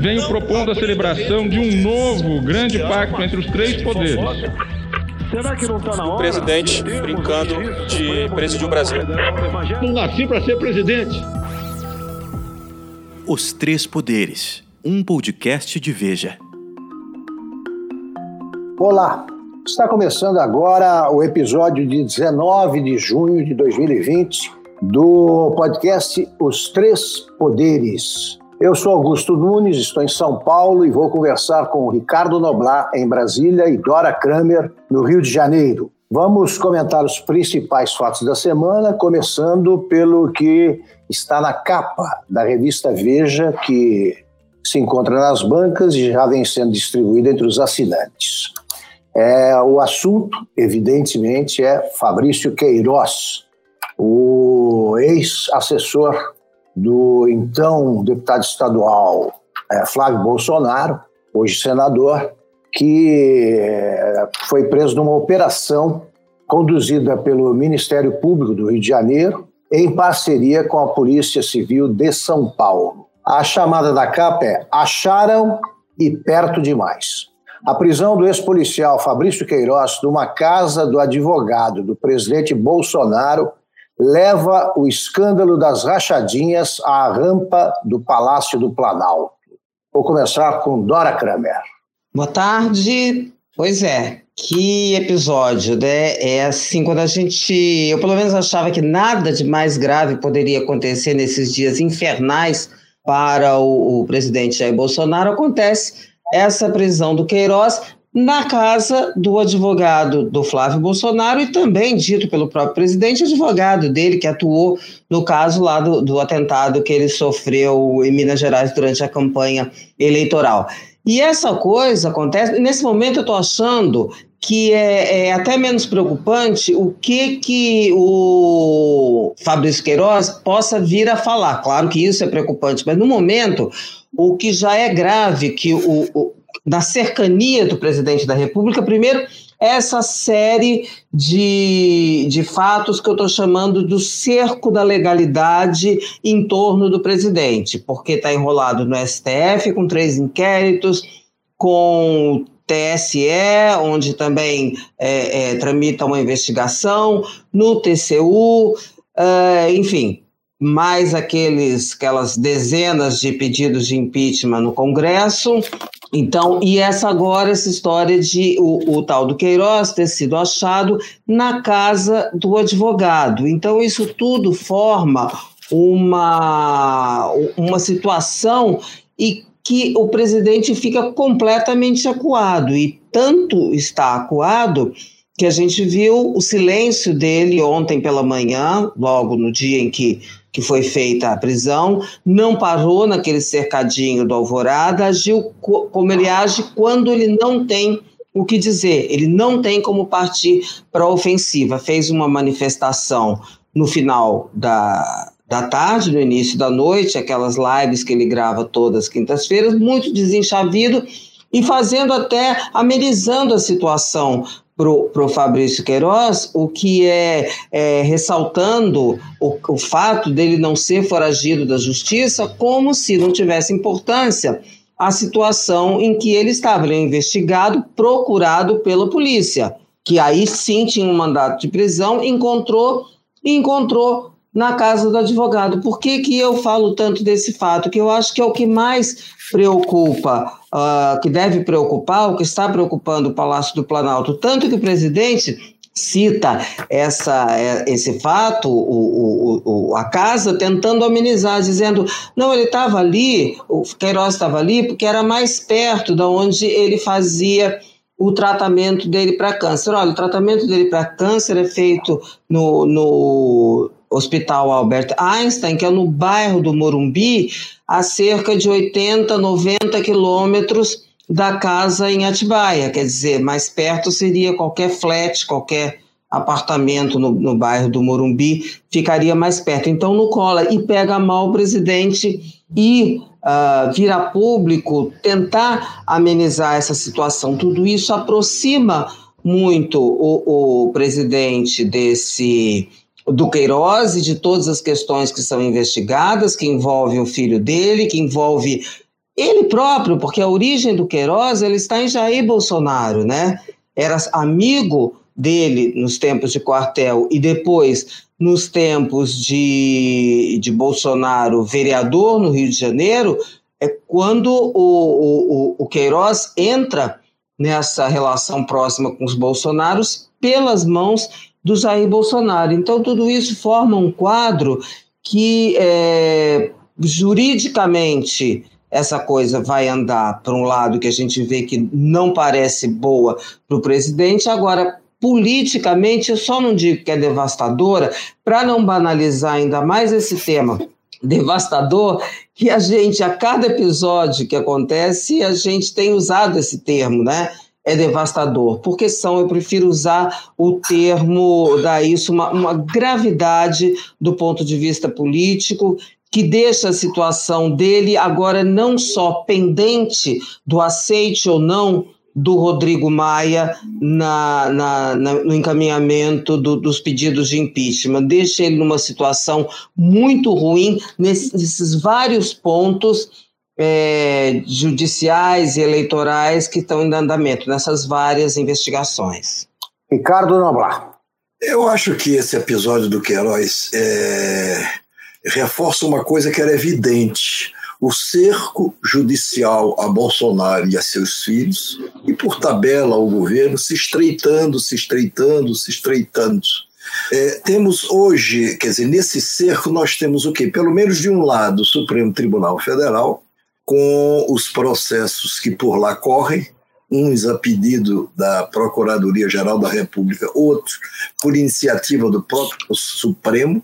venho propondo a celebração de um novo grande pacto entre os três poderes. Será que não está na hora? O presidente brincando de presidir o Brasil. Não nasci para ser presidente. Os Três Poderes, um podcast de Veja. Olá, está começando agora o episódio de 19 de junho de 2020 do podcast Os Três Poderes. Eu sou Augusto Nunes, estou em São Paulo e vou conversar com Ricardo Noblar em Brasília e Dora Kramer no Rio de Janeiro. Vamos comentar os principais fatos da semana, começando pelo que está na capa da revista Veja, que se encontra nas bancas e já vem sendo distribuída entre os assinantes. É, o assunto, evidentemente, é Fabrício Queiroz, o ex-assessor do então deputado estadual é, Flávio Bolsonaro, hoje senador, que é, foi preso numa operação conduzida pelo Ministério Público do Rio de Janeiro, em parceria com a Polícia Civil de São Paulo. A chamada da capa é Acharam e Perto Demais. A prisão do ex-policial Fabrício Queiroz numa casa do advogado do presidente Bolsonaro leva o escândalo das rachadinhas à rampa do Palácio do Planalto. Vou começar com Dora Kramer. Boa tarde. Pois é, que episódio, né? É assim, quando a gente. Eu, pelo menos, achava que nada de mais grave poderia acontecer nesses dias infernais para o, o presidente Jair Bolsonaro. Acontece essa prisão do Queiroz na casa do advogado do Flávio Bolsonaro e também dito pelo próprio presidente, advogado dele, que atuou no caso lá do, do atentado que ele sofreu em Minas Gerais durante a campanha eleitoral. E essa coisa acontece, nesse momento eu estou achando que é, é, até menos preocupante o que, que o Fabrício Queiroz possa vir a falar. Claro que isso é preocupante, mas no momento, o que já é grave, que o, o da cercania do presidente da República, primeiro, essa série de, de fatos que eu estou chamando do cerco da legalidade em torno do presidente, porque está enrolado no STF com três inquéritos, com TSE, onde também é, é, tramita uma investigação, no TCU, é, enfim, mais aqueles, aquelas dezenas de pedidos de impeachment no Congresso. Então, e essa agora, essa história de o, o, tal do Queiroz ter sido achado na casa do advogado. Então, isso tudo forma uma, uma situação e que o presidente fica completamente acuado. E tanto está acuado que a gente viu o silêncio dele ontem pela manhã, logo no dia em que que foi feita a prisão, não parou naquele cercadinho do Alvorada, agiu como ele age quando ele não tem o que dizer, ele não tem como partir para a ofensiva. Fez uma manifestação no final da, da tarde, no início da noite, aquelas lives que ele grava todas as quintas-feiras, muito desenchavido e fazendo até amenizando a situação para o Fabrício Queiroz, o que é, é ressaltando o, o fato dele não ser foragido da justiça, como se não tivesse importância a situação em que ele estava. Ele é investigado, procurado pela polícia, que aí sim tinha um mandato de prisão, encontrou encontrou na casa do advogado. Por que, que eu falo tanto desse fato? Que eu acho que é o que mais preocupa, uh, que deve preocupar, o que está preocupando o Palácio do Planalto. Tanto que o presidente cita essa, é, esse fato, o, o, o, a casa tentando amenizar, dizendo, não, ele estava ali, o Queiroz estava ali porque era mais perto da onde ele fazia o tratamento dele para câncer. Olha, o tratamento dele para câncer é feito no, no Hospital Albert Einstein, que é no bairro do Morumbi, a cerca de 80, 90 quilômetros da casa em Atibaia. Quer dizer, mais perto seria qualquer flat, qualquer apartamento no, no bairro do Morumbi, ficaria mais perto. Então, no cola. E pega mal o presidente e uh, público tentar amenizar essa situação. Tudo isso aproxima muito o, o presidente desse do Queiroz e de todas as questões que são investigadas, que envolve o filho dele, que envolve ele próprio, porque a origem do Queiroz ele está em Jair Bolsonaro, né? Era amigo dele nos tempos de quartel e depois nos tempos de, de Bolsonaro vereador no Rio de Janeiro, é quando o, o, o Queiroz entra nessa relação próxima com os Bolsonaros pelas mãos do Jair Bolsonaro. Então, tudo isso forma um quadro que é, juridicamente essa coisa vai andar para um lado que a gente vê que não parece boa para o presidente, agora politicamente eu só não digo que é devastadora, para não banalizar ainda mais esse tema devastador, que a gente, a cada episódio que acontece, a gente tem usado esse termo, né? É devastador, porque são, eu prefiro usar o termo, dar isso uma, uma gravidade do ponto de vista político, que deixa a situação dele agora não só pendente do aceite ou não do Rodrigo Maia na, na, na, no encaminhamento do, dos pedidos de impeachment. Deixa ele numa situação muito ruim nesses, nesses vários pontos é, judiciais e eleitorais que estão em andamento, nessas várias investigações. Ricardo Noblar. Eu acho que esse episódio do Queiroz é, reforça uma coisa que era evidente o cerco judicial a Bolsonaro e a seus filhos, e por tabela ao governo se estreitando, se estreitando, se estreitando. É, temos hoje, quer dizer, nesse cerco nós temos o quê? Pelo menos de um lado, o Supremo Tribunal Federal, com os processos que por lá correm, uns a pedido da Procuradoria-Geral da República, outros por iniciativa do próprio Supremo,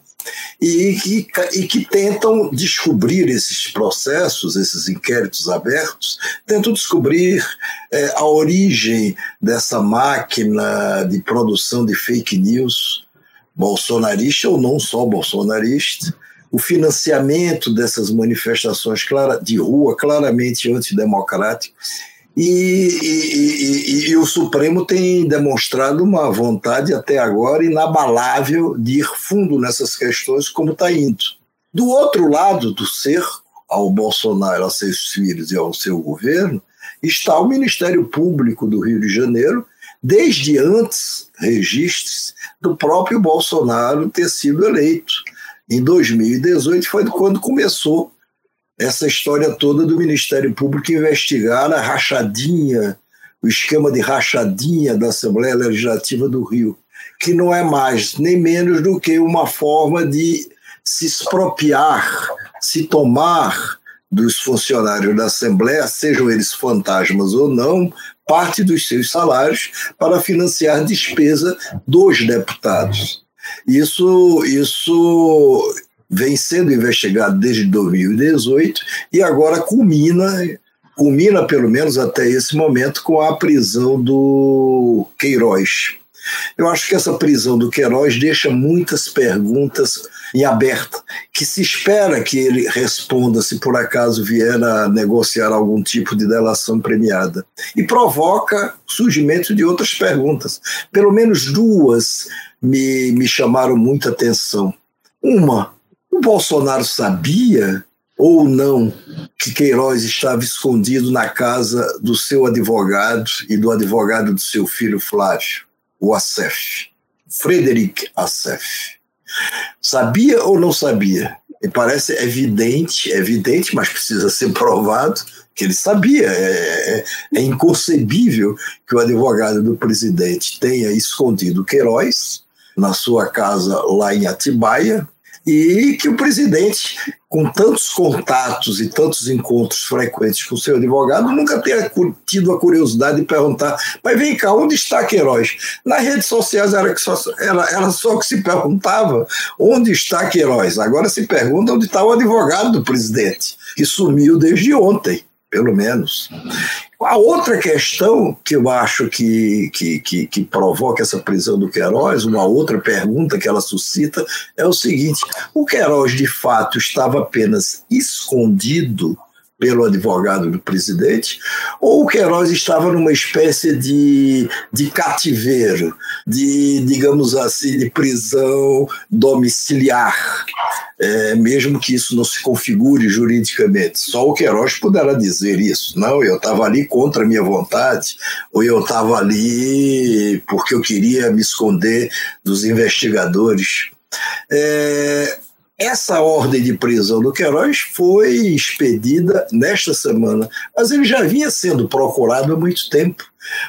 e que, e que tentam descobrir esses processos, esses inquéritos abertos, tentam descobrir é, a origem dessa máquina de produção de fake news, bolsonarista ou não só bolsonarista, o financiamento dessas manifestações clara, de rua claramente antidemocráticas e, e, e, e, o Supremo tem demonstrado uma vontade até agora inabalável de ir fundo nessas questões, como está indo. Do outro lado do cerco, ao Bolsonaro, a seus filhos e ao seu governo, está o Ministério Público do Rio de Janeiro, desde antes registros do próprio Bolsonaro ter sido eleito. Em 2018 foi quando começou essa história toda do Ministério Público investigar a rachadinha, o esquema de rachadinha da Assembleia Legislativa do Rio, que não é mais nem menos do que uma forma de se expropriar, se tomar dos funcionários da Assembleia, sejam eles fantasmas ou não, parte dos seus salários para financiar despesa dos deputados. Isso, isso vem sendo investigado desde 2018 e agora culmina, culmina pelo menos até esse momento com a prisão do Queiroz. Eu acho que essa prisão do Queiroz deixa muitas perguntas em aberto, que se espera que ele responda se por acaso vier a negociar algum tipo de delação premiada. E provoca surgimento de outras perguntas. Pelo menos duas me, me chamaram muita atenção. Uma, o Bolsonaro sabia ou não que Queiroz estava escondido na casa do seu advogado e do advogado do seu filho Flávio, o Assef, Frederic Assef. Sabia ou não sabia? Me parece evidente, evidente, mas precisa ser provado que ele sabia. É, é, é inconcebível que o advogado do presidente tenha escondido Queiroz na sua casa lá em Atibaia, e que o presidente, com tantos contatos e tantos encontros frequentes com o seu advogado, nunca tenha tido a curiosidade de perguntar: mas vem cá, onde está Queiroz? Nas redes sociais era, que só, era, era só que se perguntava onde está Queiroz. Agora se pergunta onde está o advogado do presidente, que sumiu desde ontem pelo menos. A outra questão que eu acho que, que, que, que, provoca essa prisão do Queiroz, uma outra pergunta que ela suscita, é o seguinte: o Queiroz de fato estava apenas escondido pelo advogado do presidente, ou o Queiroz estava numa espécie de, de cativeiro, de, digamos assim, de prisão domiciliar, é, mesmo que isso não se configure juridicamente. Só o Queiroz poderá dizer isso. Não, eu estava ali contra a minha vontade, ou eu estava ali porque eu queria me esconder dos investigadores. É, essa ordem de prisão do Queiroz foi expedida nesta semana, mas ele já vinha sendo procurado há muito tempo,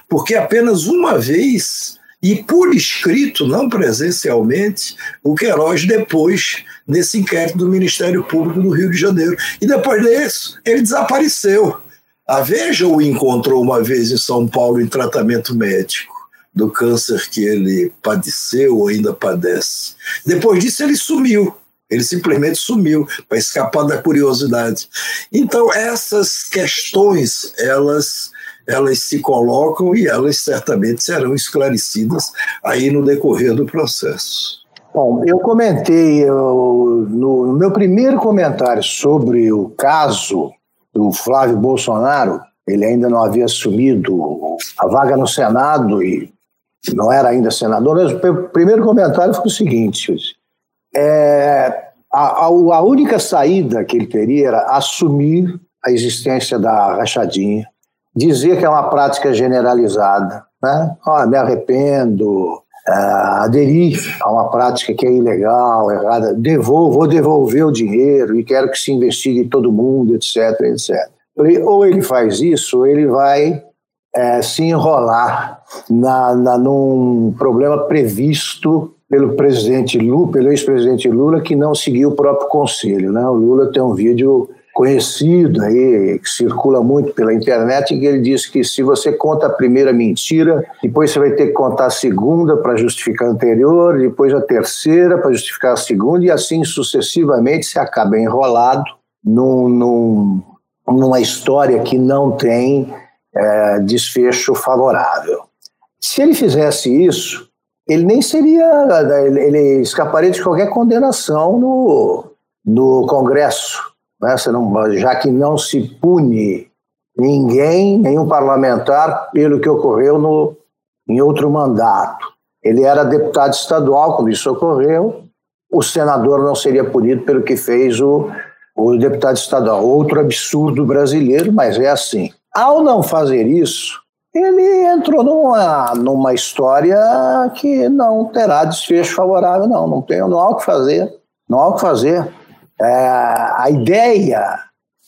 porque apenas uma vez, e por escrito, não presencialmente, o Queiroz depois nesse inquérito do Ministério Público do Rio de Janeiro. E depois disso, ele desapareceu. A Veja o encontrou uma vez em São Paulo em tratamento médico do câncer que ele padeceu ou ainda padece. Depois disso, ele sumiu. Ele simplesmente sumiu para escapar da curiosidade. Então essas questões elas elas se colocam e elas certamente serão esclarecidas aí no decorrer do processo. Bom, eu comentei eu, no, no meu primeiro comentário sobre o caso do Flávio Bolsonaro, ele ainda não havia assumido a vaga no Senado e não era ainda senador. O primeiro comentário foi o seguinte: é, a, a, única saída que ele teria era assumir a existência da rachadinha, dizer que é uma prática generalizada, né? Ah, me arrependo, uh, aderir a uma prática que é ilegal, errada, devolvo, vou devolver o dinheiro e quero que se investigue todo mundo, etc, etc. Ou ele faz isso, ou ele vai é, se enrolar na, na, num problema previsto pelo presidente Lula, pelo ex-presidente Lula, que não seguiu o próprio conselho. Né? O Lula tem um vídeo conhecido aí, que circula muito pela internet, em que ele diz que se você conta a primeira mentira, depois você vai ter que contar a segunda para justificar a anterior, depois a terceira para justificar a segunda, e assim sucessivamente você acaba enrolado num, num, numa história que não tem é, desfecho favorável. Se ele fizesse isso, ele nem seria, ele escaparia de qualquer condenação no, no Congresso, né? não, já que não se pune ninguém, nenhum parlamentar, pelo que ocorreu no, em outro mandato. Ele era deputado estadual quando isso ocorreu, o senador não seria punido pelo que fez o, o deputado estadual. Outro absurdo brasileiro, mas é assim. Ao não fazer isso, ele entrou numa, numa história que não terá desfecho favorável, não. Não, tem, não há o que fazer. Não há o que fazer. É, a ideia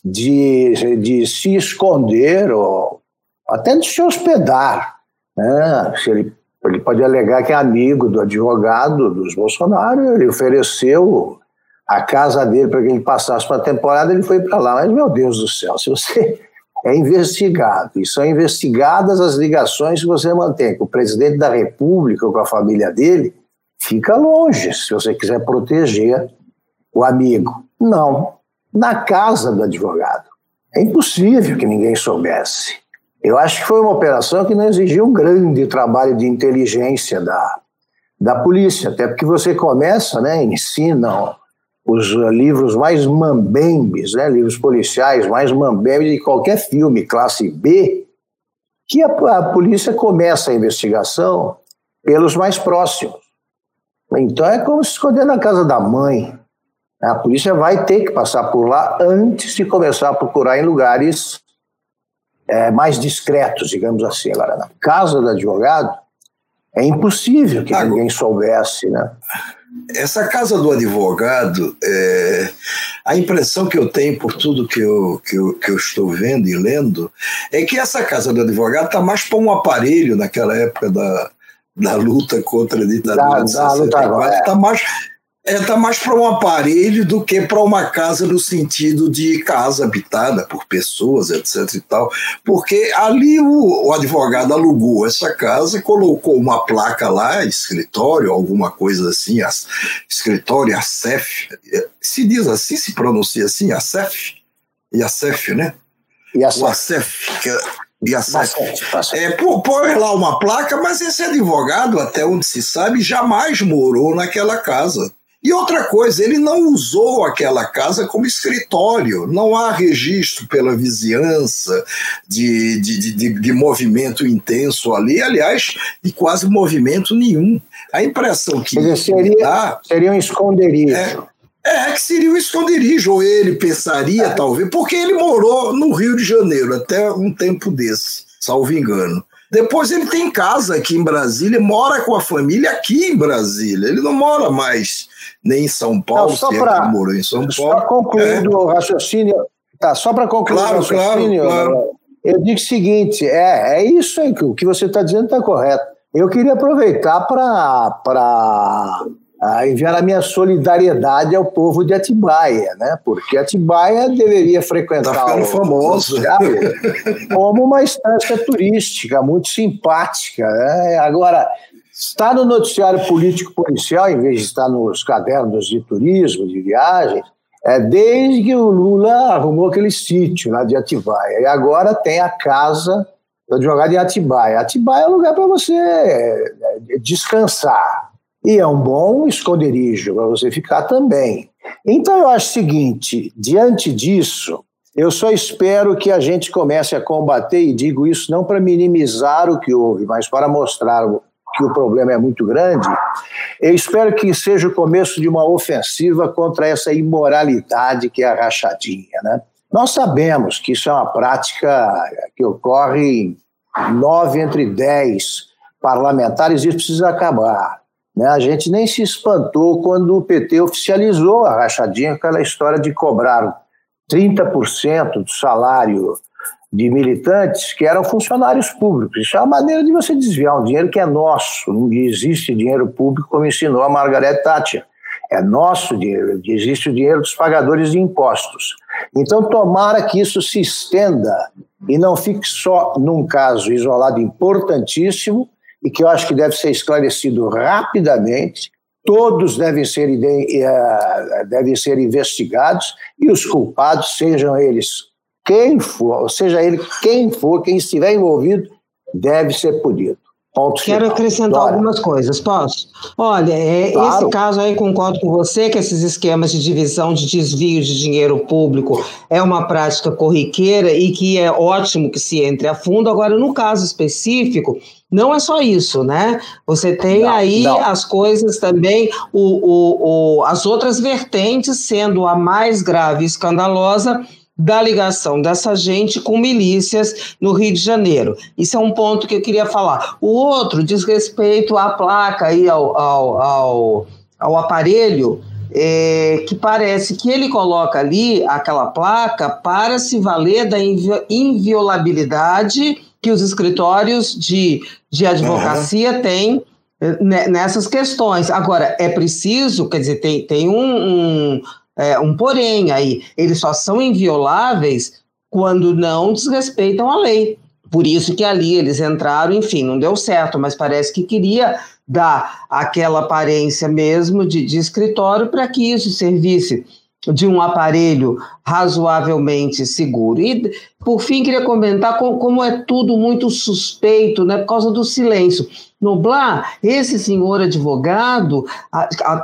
de, de se esconder ou até de se hospedar, né? se ele, ele pode alegar que é amigo do advogado dos Bolsonaro, ele ofereceu a casa dele para que ele passasse uma temporada, ele foi para lá. Mas, meu Deus do céu, se você é investigado. E são investigadas as ligações que você mantém com o presidente da República ou com a família dele. Fica longe, se você quiser proteger o amigo. Não. Na casa do advogado. É impossível que ninguém soubesse. Eu acho que foi uma operação que não exigiu um grande trabalho de inteligência da, da polícia, até porque você começa, né, ensina os livros mais mambembes, né, livros policiais mais mambembes de qualquer filme, classe B, que a, a polícia começa a investigação pelos mais próximos. Então é como se esconder na casa da mãe. A polícia vai ter que passar por lá antes de começar a procurar em lugares é, mais discretos, digamos assim. Agora, na casa do advogado, é impossível que ninguém soubesse, né? Essa casa do advogado, é, a impressão que eu tenho por tudo que eu, que, eu, que eu estou vendo e lendo, é que essa casa do advogado está mais para um aparelho naquela época da, da luta contra a ditadura da, de 64, está mais, é, tá mais para um aparelho do que para uma casa no sentido de casa habitada por pessoas, etc e tal, porque ali o, o advogado alugou essa casa, colocou uma placa lá, escritório, alguma coisa assim, a, escritório ACEF, se diz assim, se pronuncia assim, ACEF, e ACEF, né? E o ACEF, que é, e a é, põe lá uma placa, mas esse advogado, até onde se sabe, jamais morou naquela casa. E outra coisa, ele não usou aquela casa como escritório. Não há registro pela vizinhança de, de, de, de movimento intenso ali, aliás, de quase movimento nenhum. A impressão que. Quer dizer, seria, dá, seria um esconderijo. É, é, que seria um esconderijo, ou ele pensaria, é. talvez, porque ele morou no Rio de Janeiro até um tempo desse, salvo engano. Depois ele tem casa aqui em Brasília, mora com a família aqui em Brasília. Ele não mora mais nem em São Paulo, não, só pra, morou em São Paulo. Só concluindo é. o raciocínio, tá, só para concluir claro, o raciocínio, claro, claro. eu digo o seguinte, é, é isso aí, o que você está dizendo está correto. Eu queria aproveitar para a enviar a minha solidariedade ao povo de Atibaia, né? Porque Atibaia deveria frequentar tá o famoso como uma instância turística muito simpática. Né? Agora, está no noticiário político policial, em vez de estar nos cadernos de turismo, de viagens, é desde que o Lula arrumou aquele sítio lá de Atibaia. E agora tem a casa do advogado em Atibaia. Atibaia é um lugar para você é, descansar e é um bom esconderijo para você ficar também. Então eu acho o seguinte: diante disso, eu só espero que a gente comece a combater, e digo isso não para minimizar o que houve, mas para mostrar que o problema é muito grande. Eu espero que seja o começo de uma ofensiva contra essa imoralidade que é a rachadinha. Né? Nós sabemos que isso é uma prática que ocorre em nove entre dez parlamentares, e isso precisa acabar. Né? A gente nem se espantou quando o PT oficializou a rachadinha, aquela história de cobrar 30% do salário de militantes que eram funcionários públicos. Isso é uma maneira de você desviar um dinheiro que é nosso. Não existe dinheiro público como ensinou a Margaret Thatcher. É nosso dinheiro, existe o dinheiro dos pagadores de impostos. Então, tomara que isso se estenda e não fique só num caso isolado importantíssimo, e que eu acho que deve ser esclarecido rapidamente. Todos devem ser, eh, devem ser investigados e os culpados, sejam eles quem for, seja ele quem for, quem estiver envolvido, deve ser punido. Ponto Quero final. acrescentar Dora. algumas coisas, posso? Olha, é, claro. esse caso aí concordo com você que esses esquemas de divisão de desvio de dinheiro público é uma prática corriqueira e que é ótimo que se entre a fundo. Agora, no caso específico, não é só isso, né? Você tem não, aí não. as coisas também, o, o, o, as outras vertentes sendo a mais grave e escandalosa da ligação dessa gente com milícias no Rio de Janeiro. Isso é um ponto que eu queria falar. O outro diz respeito à placa aí, ao, ao, ao, ao aparelho, é, que parece que ele coloca ali aquela placa para se valer da invi inviolabilidade que os escritórios de, de advocacia uhum. têm né, nessas questões. Agora, é preciso, quer dizer, tem, tem um, um é, um porém aí, eles só são invioláveis quando não desrespeitam a lei. Por isso que ali eles entraram, enfim, não deu certo, mas parece que queria dar aquela aparência mesmo de, de escritório para que isso servisse de um aparelho razoavelmente seguro. E, por fim, queria comentar como é tudo muito suspeito, né, por causa do silêncio. Noblar, esse senhor advogado,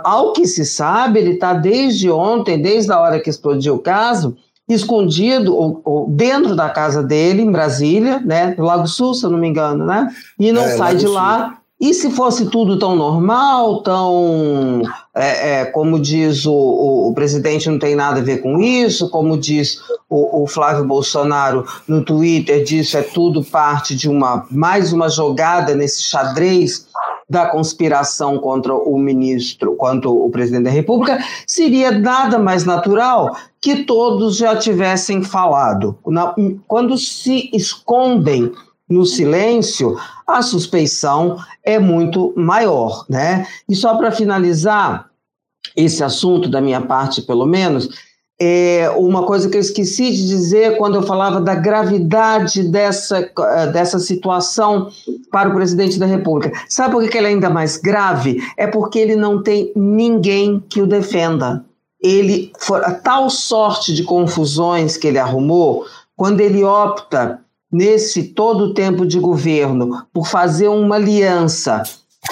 ao que se sabe, ele está desde ontem, desde a hora que explodiu o caso, escondido ou, ou, dentro da casa dele, em Brasília, né, no Lago Sul, se eu não me engano, né, e não é, sai Lago de lá. Sul e se fosse tudo tão normal, tão. É, é, como diz o, o, o, presidente, não tem nada a ver com isso, como diz o, o, Flávio Bolsonaro no Twitter, disso é tudo parte de uma mais uma jogada nesse xadrez da conspiração contra o ministro, contra o presidente da República, seria nada mais natural que todos já tivessem falado. quando se escondem no silêncio, a suspeição é muito maior, né? E só para finalizar esse assunto da minha parte, pelo menos, é uma coisa que eu esqueci de dizer quando eu falava da gravidade dessa, dessa situação para o presidente da República. Sabe por que ela é ainda mais grave? É porque ele não tem ninguém que o defenda. Ele, a tal sorte de confusões que ele arrumou, quando ele opta nesse todo o tempo de governo, por fazer uma aliança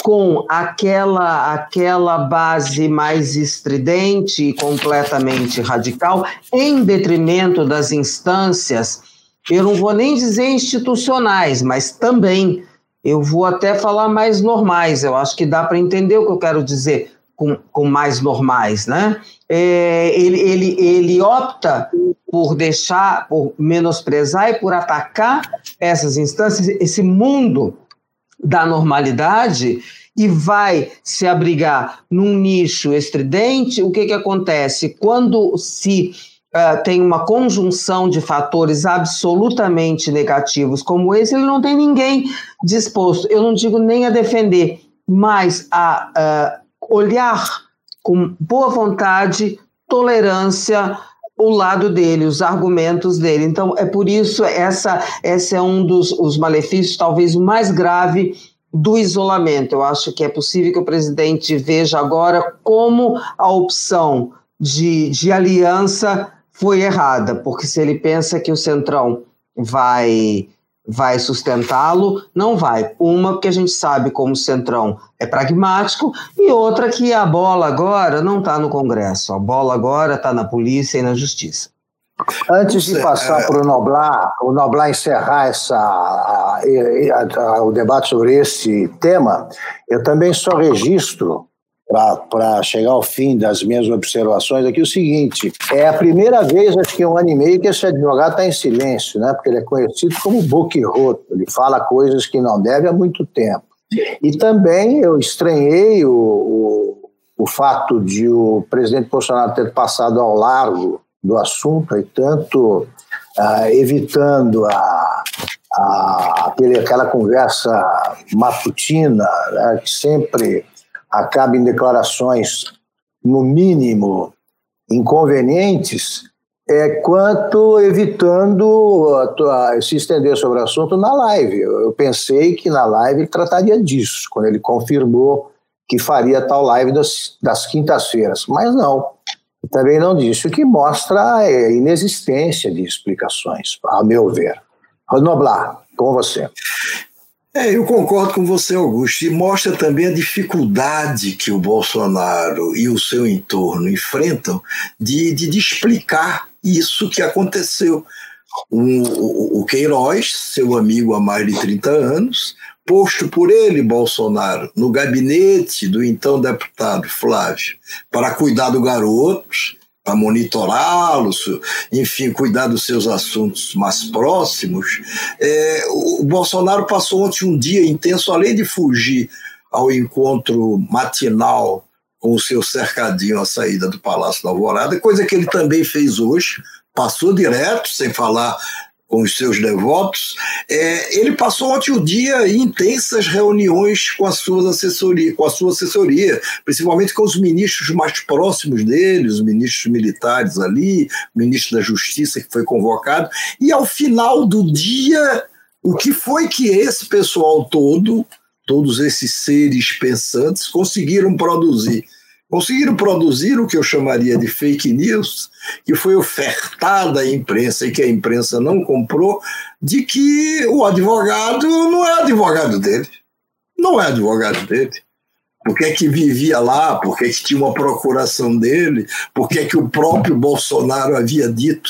com aquela aquela base mais estridente e completamente radical, em detrimento das instâncias, eu não vou nem dizer institucionais, mas também eu vou até falar mais normais. Eu acho que dá para entender o que eu quero dizer com, com mais normais, né? É, ele, ele, ele opta por deixar, por menosprezar e por atacar essas instâncias, esse mundo da normalidade e vai se abrigar num nicho estridente, o que, que acontece? Quando se uh, tem uma conjunção de fatores absolutamente negativos como esse, ele não tem ninguém disposto, eu não digo nem a defender, mas a uh, olhar com boa vontade, tolerância, o lado dele, os argumentos dele. Então, é por isso essa, esse é um dos os malefícios, talvez o mais grave do isolamento. Eu acho que é possível que o presidente veja agora como a opção de, de aliança foi errada, porque se ele pensa que o Centrão vai vai sustentá-lo, não vai. Uma, porque a gente sabe como o Centrão é pragmático, e outra que a bola agora não está no Congresso, a bola agora está na polícia e na justiça. Antes de passar é. para o Noblar, o Noblar encerrar essa, a, a, a, o debate sobre esse tema, eu também só registro para chegar ao fim das minhas observações aqui o seguinte: é a primeira vez, acho que um ano e meio, que esse advogado está em silêncio, né? Porque ele é conhecido como book roto, ele fala coisas que não deve há muito tempo. E também eu estranhei o, o, o fato de o presidente Bolsonaro ter passado ao largo do assunto e tanto uh, evitando a, a, aquela conversa matutina né, que sempre acaba em declarações, no mínimo, inconvenientes, é quanto evitando se estender sobre o assunto na live. Eu pensei que na live ele trataria disso, quando ele confirmou que faria tal live das, das quintas-feiras, mas não. Também não disse, o que mostra a inexistência de explicações, a meu ver. Noblar, com você. É, eu concordo com você, Augusto, e mostra também a dificuldade que o Bolsonaro e o seu entorno enfrentam de, de, de explicar isso que aconteceu. O, o Queiroz, seu amigo há mais de 30 anos, posto por ele, Bolsonaro, no gabinete do então deputado Flávio, para cuidar do garoto, para monitorá-los, enfim, cuidar dos seus assuntos mais próximos. É, o Bolsonaro passou ontem um dia intenso, além de fugir ao encontro matinal com o seu cercadinho à saída do Palácio da Alvorada, coisa que ele também fez hoje, passou direto, sem falar com os seus devotos, é, ele passou ontem o dia em intensas reuniões com, suas assessoria, com a sua assessoria, principalmente com os ministros mais próximos dele, os ministros militares ali, o ministro da Justiça que foi convocado, e ao final do dia, o que foi que esse pessoal todo, todos esses seres pensantes, conseguiram produzir? Conseguiram produzir o que eu chamaria de fake news, que foi ofertada à imprensa e que a imprensa não comprou, de que o advogado não é advogado dele. Não é advogado dele. Por que, é que vivia lá? Por que, é que tinha uma procuração dele? Por que, é que o próprio Bolsonaro havia dito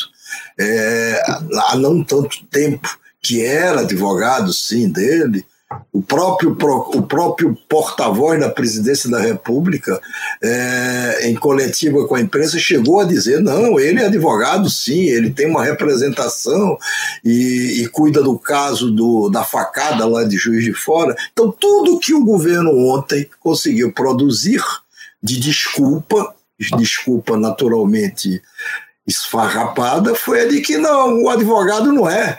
é, há não tanto tempo que era advogado, sim, dele? O próprio, o próprio porta-voz da presidência da República, é, em coletiva com a imprensa, chegou a dizer: não, ele é advogado, sim, ele tem uma representação e, e cuida do caso do, da facada lá de Juiz de Fora. Então, tudo que o governo ontem conseguiu produzir de desculpa, desculpa naturalmente esfarrapada, foi a de que não, o advogado não é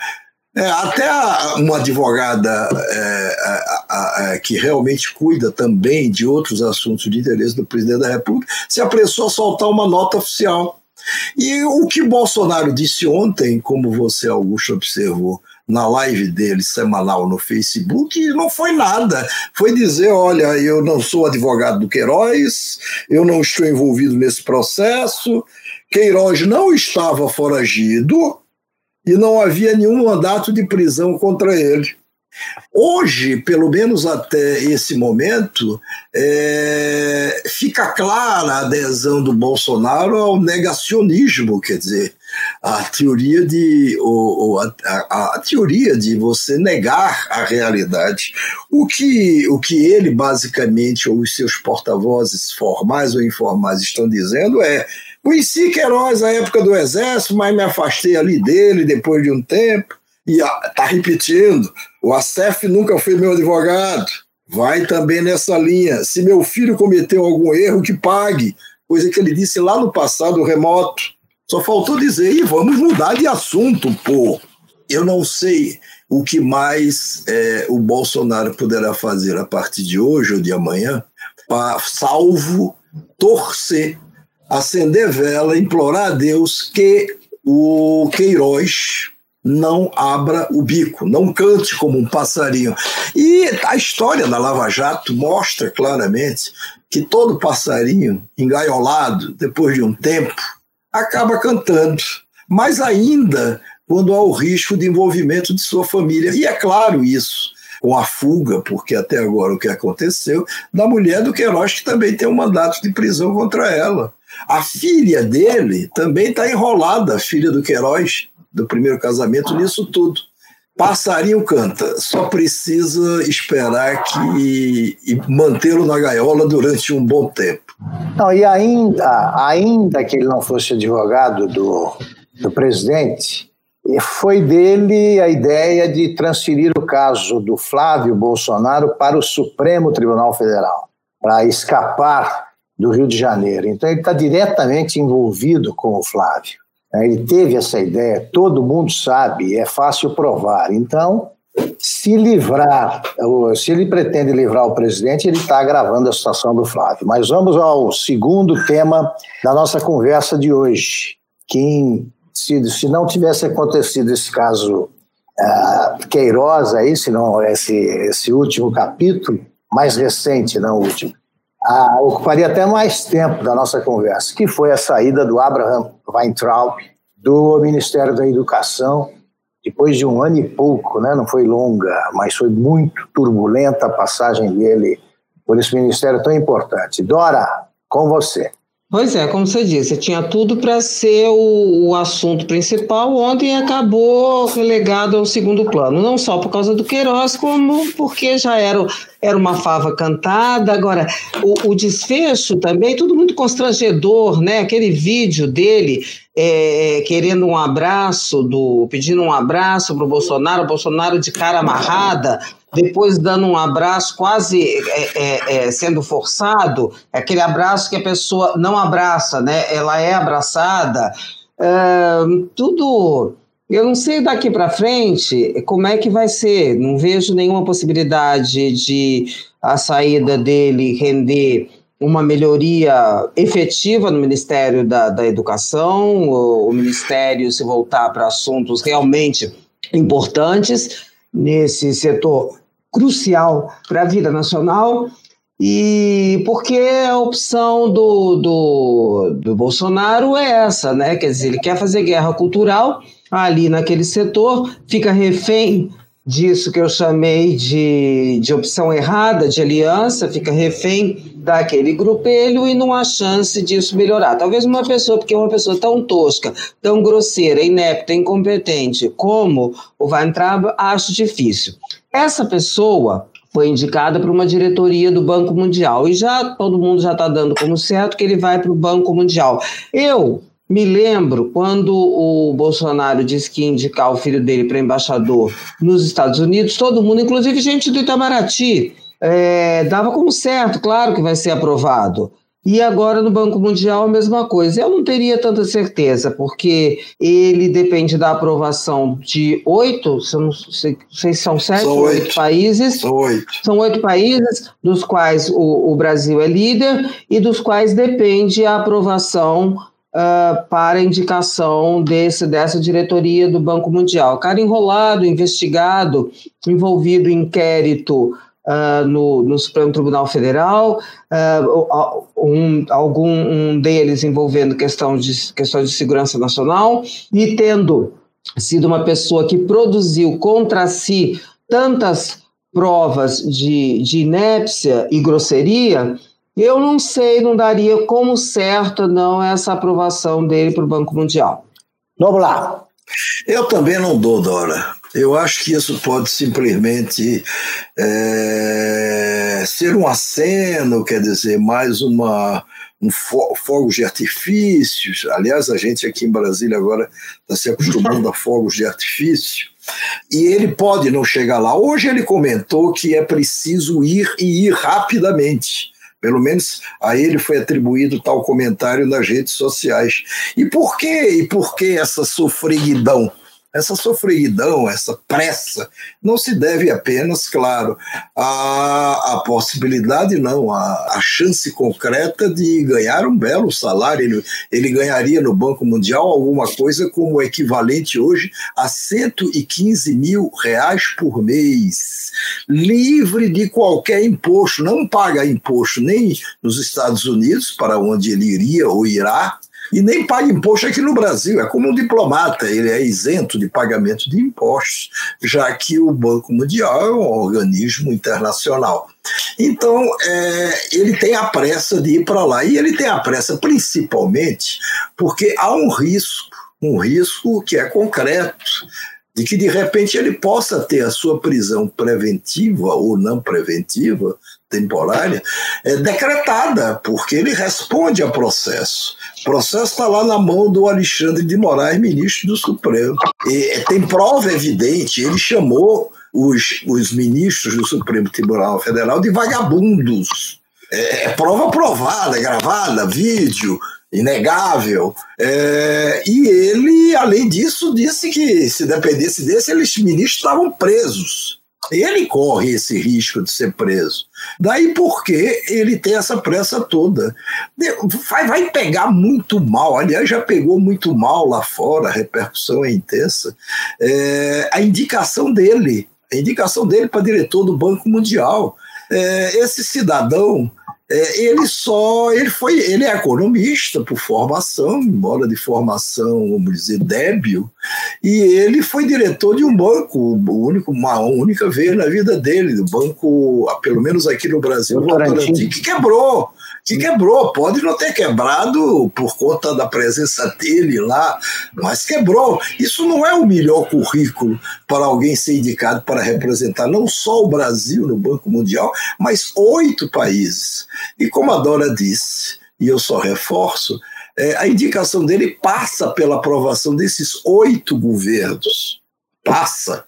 é, até uma advogada é, a, a, que realmente cuida também de outros assuntos de interesse do presidente da República se apressou a soltar uma nota oficial. E o que Bolsonaro disse ontem, como você, Augusto, observou, na live dele semanal no Facebook, não foi nada. Foi dizer: olha, eu não sou advogado do Queiroz, eu não estou envolvido nesse processo, Queiroz não estava foragido e não havia nenhum mandato de prisão contra ele. Hoje, pelo menos até esse momento, é, fica clara a adesão do Bolsonaro ao negacionismo, quer dizer, a teoria de o, a, a, a, teoria de você negar a realidade. O que, o que ele basicamente ou os seus porta-vozes formais ou informais estão dizendo é Conheci Queiroz na época do Exército, mas me afastei ali dele depois de um tempo. E está repetindo: o ACEF nunca foi meu advogado. Vai também nessa linha. Se meu filho cometeu algum erro, que pague. Coisa que ele disse lá no passado remoto. Só faltou dizer, e vamos mudar de assunto, pô. Eu não sei o que mais é, o Bolsonaro poderá fazer a partir de hoje ou de amanhã, pra, salvo torcer acender vela, implorar a Deus que o Queiroz não abra o bico, não cante como um passarinho. E a história da Lava Jato mostra claramente que todo passarinho engaiolado, depois de um tempo, acaba cantando. Mas ainda quando há o risco de envolvimento de sua família. E é claro isso, com a fuga, porque até agora o que aconteceu, da mulher do Queiroz, que também tem um mandato de prisão contra ela. A filha dele também está enrolada, a filha do Queiroz, do primeiro casamento, nisso tudo. Passarinho canta, só precisa esperar que e mantê-lo na gaiola durante um bom tempo. Não, e ainda, ainda que ele não fosse advogado do, do presidente, foi dele a ideia de transferir o caso do Flávio Bolsonaro para o Supremo Tribunal Federal, para escapar do Rio de Janeiro. Então, ele está diretamente envolvido com o Flávio. Né? Ele teve essa ideia, todo mundo sabe, é fácil provar. Então, se livrar, se ele pretende livrar o presidente, ele está agravando a situação do Flávio. Mas vamos ao segundo tema da nossa conversa de hoje. Que se, se não tivesse acontecido esse caso uh, Queiroz aí, se não esse, esse último capítulo, mais recente, não último, ah, ocuparia até mais tempo da nossa conversa, que foi a saída do Abraham Weintraub do Ministério da Educação, depois de um ano e pouco, né? não foi longa, mas foi muito turbulenta a passagem dele por esse ministério tão importante. Dora, com você. Pois é, como você disse, tinha tudo para ser o, o, assunto principal, ontem acabou relegado ao segundo plano, não só por causa do Queiroz, como porque já era, era uma fava cantada. Agora, o, o desfecho também, tudo muito constrangedor, né? Aquele vídeo dele é, querendo um abraço, do pedindo um abraço para o Bolsonaro, Bolsonaro de cara amarrada depois dando um abraço quase é, é, é, sendo forçado, é aquele abraço que a pessoa não abraça, né? Ela é abraçada. tudo. Eu não sei daqui para frente como é que vai ser. Não vejo nenhuma possibilidade de a saída dele render uma melhoria efetiva no Ministério da, da Educação, o, o Ministério se voltar para assuntos realmente importantes nesse setor crucial para a vida nacional e porque a opção do, do, do Bolsonaro é essa, né? Quer dizer, ele quer fazer guerra cultural ali naquele setor, fica refém disso que eu chamei de, de opção errada, de aliança, fica refém daquele grupelho e não há chance disso melhorar. Talvez uma pessoa, porque uma pessoa tão tosca, tão grosseira, inepta, incompetente como o Weintraub, acho difícil. Essa pessoa foi indicada para uma diretoria do Banco Mundial e já todo mundo já está dando como certo que ele vai para o Banco Mundial. Eu me lembro quando o Bolsonaro disse que ia indicar o filho dele para embaixador nos Estados Unidos, todo mundo, inclusive gente do Itamaraty, é, dava como certo, claro que vai ser aprovado. E agora no Banco Mundial a mesma coisa. Eu não teria tanta certeza, porque ele depende da aprovação de oito, não sei, se são sete são oito. oito países. São oito. São oito países, dos quais o, o Brasil é líder e dos quais depende a aprovação uh, para indicação desse, dessa diretoria do Banco Mundial. Cara enrolado, investigado, envolvido em inquérito uh, no, no, Supremo Tribunal Federal, uh, um, algum um deles envolvendo questão de, questões de segurança nacional, e tendo sido uma pessoa que produziu contra si tantas provas de, de inépcia e grosseria, eu não sei, não daria como certo não essa aprovação dele para o Banco Mundial. Vamos lá. Eu também não dou, Dora. Eu acho que isso pode simplesmente é, ser um aceno, quer dizer, mais uma um fo fogos de artifícios. Aliás, a gente aqui em Brasília agora está se acostumando a fogos de artifício. E ele pode não chegar lá. Hoje ele comentou que é preciso ir e ir rapidamente. Pelo menos a ele foi atribuído tal comentário nas redes sociais. E por quê? E por que essa sofreguidão? Essa sofreguidão, essa pressa, não se deve apenas, claro, à, à possibilidade, não, à, à chance concreta de ganhar um belo salário. Ele, ele ganharia no Banco Mundial alguma coisa como o equivalente hoje a 115 mil reais por mês, livre de qualquer imposto, não paga imposto nem nos Estados Unidos, para onde ele iria ou irá, e nem paga imposto aqui no Brasil. É como um diplomata, ele é isento de pagamento de impostos, já que o Banco Mundial é um organismo internacional. Então, é, ele tem a pressa de ir para lá. E ele tem a pressa principalmente porque há um risco, um risco que é concreto, de que de repente ele possa ter a sua prisão preventiva ou não preventiva, temporária, é, decretada, porque ele responde a processo. O processo está lá na mão do Alexandre de Moraes, ministro do Supremo. E, é, tem prova evidente, ele chamou os, os ministros do Supremo Tribunal Federal de vagabundos. É, é prova provada, gravada, vídeo, inegável. É, e ele, além disso, disse que se dependesse desse, eles ministros estavam presos. Ele corre esse risco de ser preso. Daí porque ele tem essa pressa toda. Vai, vai pegar muito mal, aliás, já pegou muito mal lá fora, a repercussão é intensa. É, a indicação dele, a indicação dele para diretor do Banco Mundial. É, esse cidadão ele só ele foi ele é economista por formação embora de formação vamos dizer débil e ele foi diretor de um banco o único uma única vez na vida dele do banco pelo menos aqui no Brasil Votorantim, que quebrou que quebrou. Pode não ter quebrado por conta da presença dele lá, mas quebrou. Isso não é o melhor currículo para alguém ser indicado para representar não só o Brasil no Banco Mundial, mas oito países. E como a Dora disse, e eu só reforço, é, a indicação dele passa pela aprovação desses oito governos. Passa.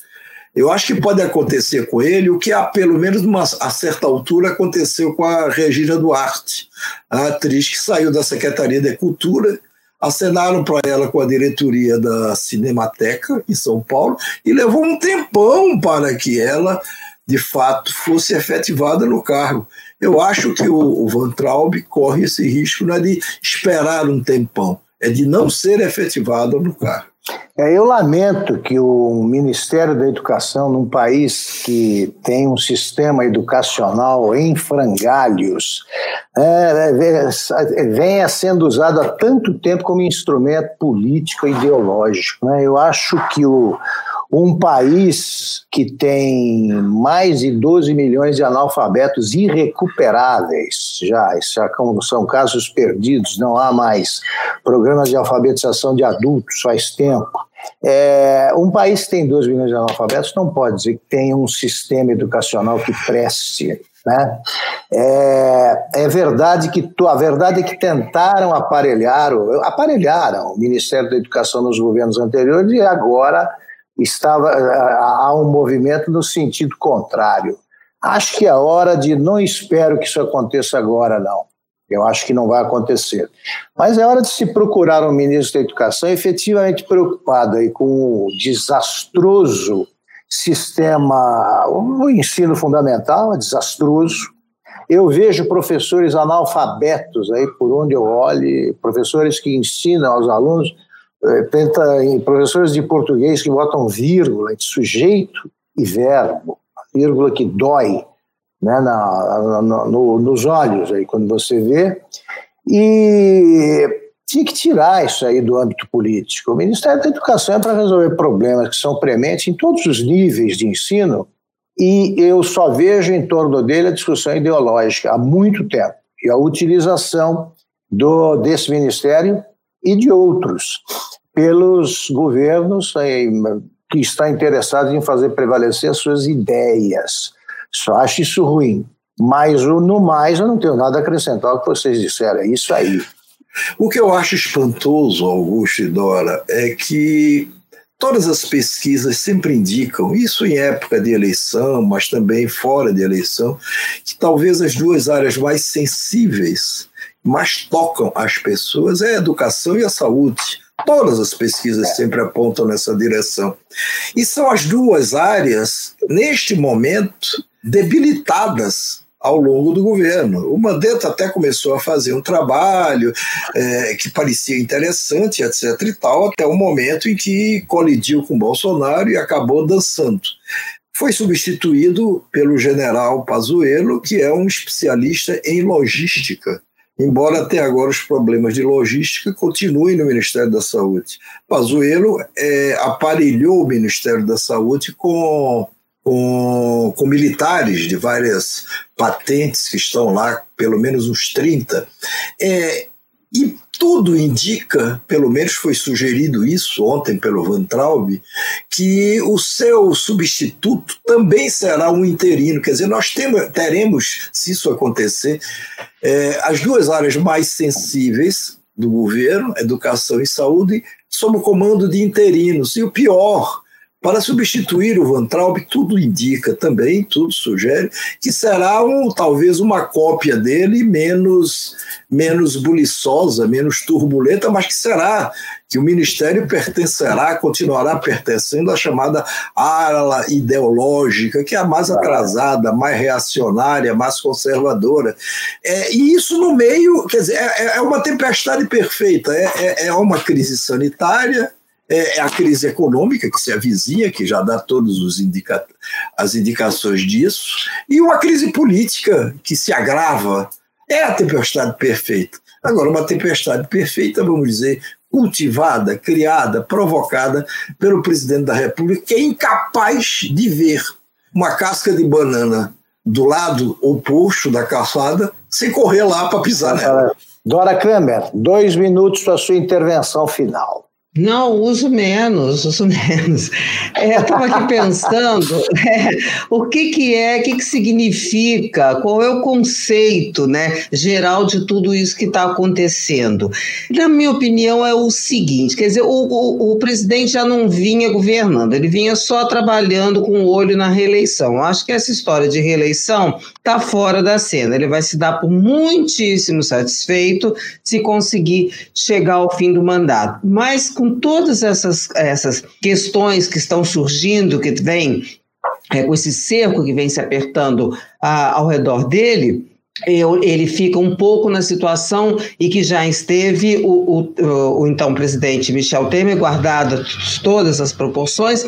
Eu acho que pode acontecer com ele o que, a, pelo menos a certa altura, aconteceu com a Regina Duarte, a atriz que saiu da Secretaria de Cultura, acenaram para ela com a diretoria da Cinemateca, em São Paulo, e levou um tempão para que ela, de fato, fosse efetivada no cargo. Eu acho que o, o Van Traub corre esse risco não é de esperar um tempão, é de não ser efetivada no cargo. É, eu lamento que o Ministério da Educação, num país que tem um sistema educacional em frangalhos, é, é, venha sendo usado há tanto tempo como instrumento político e ideológico. Né? Eu acho que o, um país que tem mais de 12 milhões de analfabetos irrecuperáveis, já, já são casos perdidos, não há mais programas de alfabetização de adultos faz tempo. É, um país que tem 12 milhões de analfabetos não pode dizer que tem um sistema educacional que preste. Né? É, é verdade que a verdade é que tentaram aparelhar, aparelharam o Ministério da Educação nos governos anteriores e agora estava há um movimento no sentido contrário. Acho que é hora de não espero que isso aconteça agora não. Eu acho que não vai acontecer. Mas é hora de se procurar um ministro da Educação efetivamente preocupado aí com o desastroso sistema, o ensino fundamental é desastroso. Eu vejo professores analfabetos aí por onde eu olhe, professores que ensinam aos alunos tenta, professores de português que botam vírgula de sujeito e verbo, vírgula que dói né, na, na no, nos olhos aí quando você vê. E tinha que tirar isso aí do âmbito político. O Ministério da Educação é para resolver problemas que são prementes em todos os níveis de ensino, e eu só vejo em torno dele a discussão ideológica há muito tempo e a utilização do, desse ministério e de outros pelos governos eh, que estão interessados em fazer prevalecer as suas ideias. Só acho isso ruim. Mas no mais eu não tenho nada a acrescentar ao que vocês disseram. É isso aí. O que eu acho espantoso, Augusto e Dora, é que todas as pesquisas sempre indicam, isso em época de eleição, mas também fora de eleição, que talvez as duas áreas mais sensíveis, mais tocam as pessoas é a educação e a saúde. Todas as pesquisas sempre apontam nessa direção. E são as duas áreas, neste momento, debilitadas ao longo do governo. O Mandetta até começou a fazer um trabalho é, que parecia interessante, etc. e tal, até o momento em que colidiu com Bolsonaro e acabou dançando. Foi substituído pelo general Pazuello, que é um especialista em logística embora até agora os problemas de logística continuem no Ministério da Saúde. Pazuello é, aparelhou o Ministério da Saúde com, com, com, militares de várias patentes que estão lá, pelo menos uns 30, é, e tudo indica, pelo menos foi sugerido isso ontem pelo Van Traub, que o seu substituto também será um interino. Quer dizer, nós temos, teremos, se isso acontecer, é, as duas áreas mais sensíveis do governo, educação e saúde, sob o comando de interinos. E o pior, para substituir o Van Traub, tudo indica também, tudo sugere, que será um, talvez uma cópia dele menos, menos buliçosa, menos turbulenta, mas que será que o ministério pertencerá, continuará pertencendo à chamada ala ideológica, que é a mais atrasada, mais reacionária, mais conservadora. É, e isso no meio, quer dizer, é, é uma tempestade perfeita, é, é, é uma crise sanitária, é, é a crise econômica que se avizinha, que já dá todas indica as indicações disso, e uma crise política que se agrava. É a tempestade perfeita. Agora, uma tempestade perfeita, vamos dizer, cultivada, criada, provocada pelo presidente da República, que é incapaz de ver uma casca de banana do lado oposto da calçada sem correr lá para pisar nela. Dora Kramer, dois minutos para sua intervenção final. Não, uso menos, uso menos. É, Estava aqui pensando é, o que, que é, o que, que significa, qual é o conceito né, geral de tudo isso que está acontecendo. Na minha opinião, é o seguinte: quer dizer, o, o, o, presidente já não vinha governando, ele vinha só trabalhando com o olho na reeleição. Acho que essa história de reeleição está fora da cena. Ele vai se dar por muitíssimo satisfeito se conseguir chegar ao fim do mandato. Mas com com todas essas, essas questões que estão surgindo, que vem é, com esse cerco que vem se apertando ao redor dele, eu, ele fica um pouco na situação e que já esteve o, o, o, então presidente Michel Temer, guardadas todas as proporções,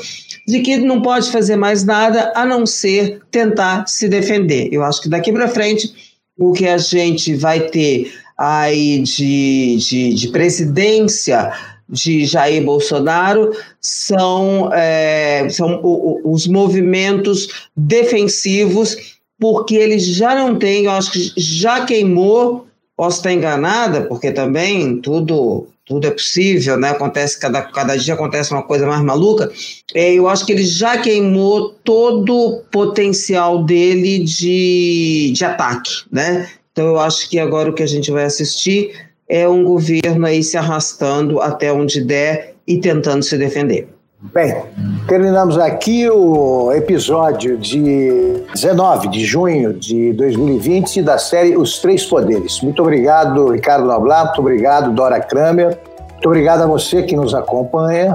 de que não pode fazer mais nada a não ser tentar se defender. Eu acho que daqui para frente o que a gente vai ter aí de, de, de presidência de Jair Bolsonaro são, é, são os movimentos defensivos, porque ele já não tem, eu acho que já queimou, posso estar enganada, porque também tudo tudo é possível, né? Acontece cada, cada dia acontece uma coisa mais maluca. É, eu acho que ele já queimou todo o potencial dele de, de ataque, né? Então eu acho que agora o que a gente vai assistir é um governo aí se arrastando até onde der e tentando se defender. Bem, terminamos aqui o episódio de 19 de junho de 2020 da série Os Três Poderes. Muito obrigado, Ricardo Noblat, muito obrigado, Dora Kramer, muito obrigado a você que nos acompanha.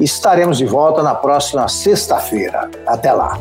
Estaremos de volta na próxima sexta-feira. Até lá.